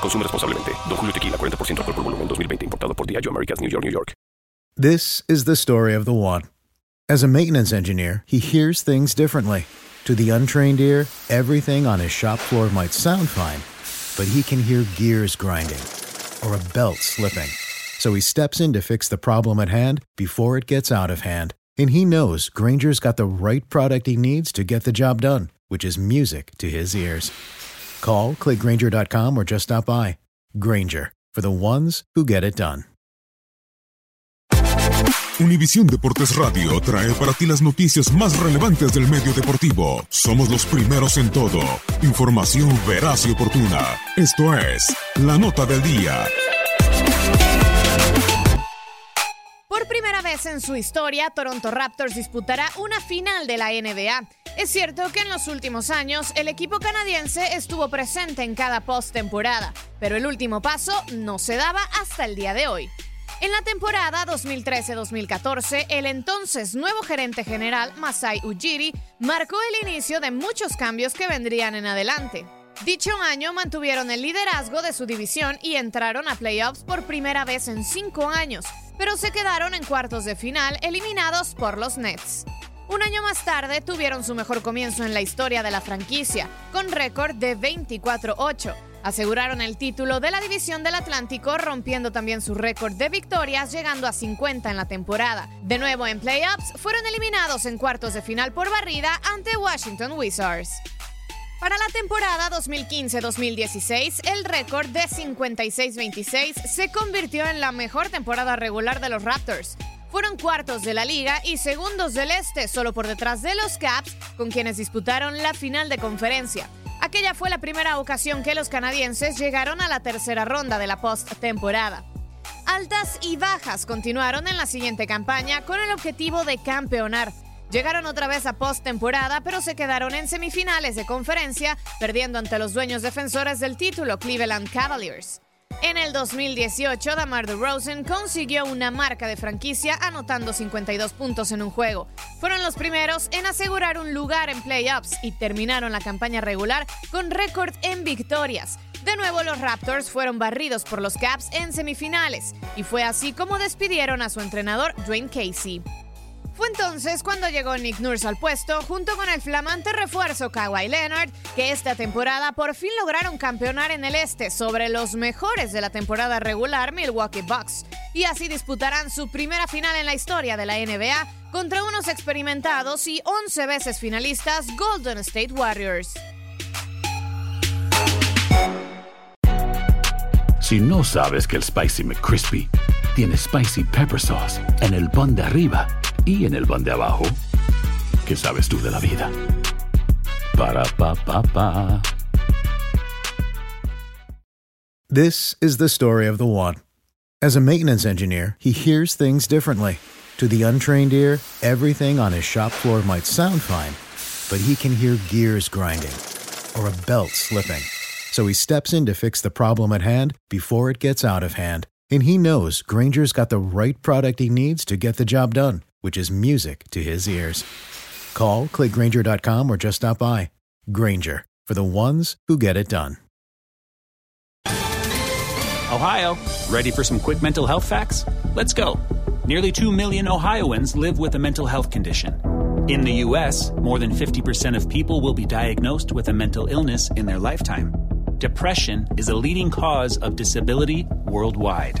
Consume. Don Julio Tequila, 40% alcohol por volumen, 2020. Importado por Diageo Americas, New York, New York. This is the story of the one. As a maintenance engineer, he hears things differently. To the untrained ear, everything on his shop floor might sound fine, but he can hear gears grinding or a belt slipping. So he steps in to fix the problem at hand before it gets out of hand. And he knows Granger's got the right product he needs to get the job done, which is music to his ears. Call, clickgranger.com, or just stop by. Granger, for the ones who get it done. Univisión Deportes Radio trae para ti las noticias más relevantes del medio deportivo. Somos los primeros en todo. Información veraz y oportuna. Esto es La Nota del Día. Por primera vez en su historia, Toronto Raptors disputará una final de la NBA. Es cierto que en los últimos años el equipo canadiense estuvo presente en cada postemporada, pero el último paso no se daba hasta el día de hoy. En la temporada 2013-2014, el entonces nuevo gerente general Masai Ujiri marcó el inicio de muchos cambios que vendrían en adelante. Dicho año mantuvieron el liderazgo de su división y entraron a playoffs por primera vez en cinco años, pero se quedaron en cuartos de final eliminados por los Nets. Un año más tarde tuvieron su mejor comienzo en la historia de la franquicia, con récord de 24-8. Aseguraron el título de la División del Atlántico, rompiendo también su récord de victorias, llegando a 50 en la temporada. De nuevo en playoffs, fueron eliminados en cuartos de final por barrida ante Washington Wizards. Para la temporada 2015-2016, el récord de 56-26 se convirtió en la mejor temporada regular de los Raptors. Fueron cuartos de la liga y segundos del este, solo por detrás de los Caps, con quienes disputaron la final de conferencia. Aquella fue la primera ocasión que los canadienses llegaron a la tercera ronda de la postemporada. Altas y bajas continuaron en la siguiente campaña con el objetivo de campeonar. Llegaron otra vez a postemporada, pero se quedaron en semifinales de conferencia, perdiendo ante los dueños defensores del título, Cleveland Cavaliers. En el 2018, Damar DeRozan consiguió una marca de franquicia anotando 52 puntos en un juego. Fueron los primeros en asegurar un lugar en playoffs y terminaron la campaña regular con récord en victorias. De nuevo, los Raptors fueron barridos por los Caps en semifinales, y fue así como despidieron a su entrenador Dwayne Casey. Fue entonces cuando llegó Nick Nurse al puesto, junto con el flamante refuerzo Kawhi Leonard, que esta temporada por fin lograron campeonar en el este sobre los mejores de la temporada regular Milwaukee Bucks, y así disputarán su primera final en la historia de la NBA contra unos experimentados y 11 veces finalistas Golden State Warriors. Si no sabes que el Spicy McCrispy tiene Spicy Pepper Sauce en el pan de arriba y en el pan de abajo, ¿qué sabes tú de la vida? Para, pa, pa, pa. This is the story of the one. As a maintenance engineer, he hears things differently. To the untrained ear, everything on his shop floor might sound fine, but he can hear gears grinding or a belt slipping. So he steps in to fix the problem at hand before it gets out of hand. And he knows Granger's got the right product he needs to get the job done, which is music to his ears. Call, clickgranger.com, or just stop by. Granger, for the ones who get it done. Ohio, ready for some quick mental health facts? Let's go. Nearly 2 million Ohioans live with a mental health condition. In the U.S., more than 50% of people will be diagnosed with a mental illness in their lifetime. Depression is a leading cause of disability worldwide.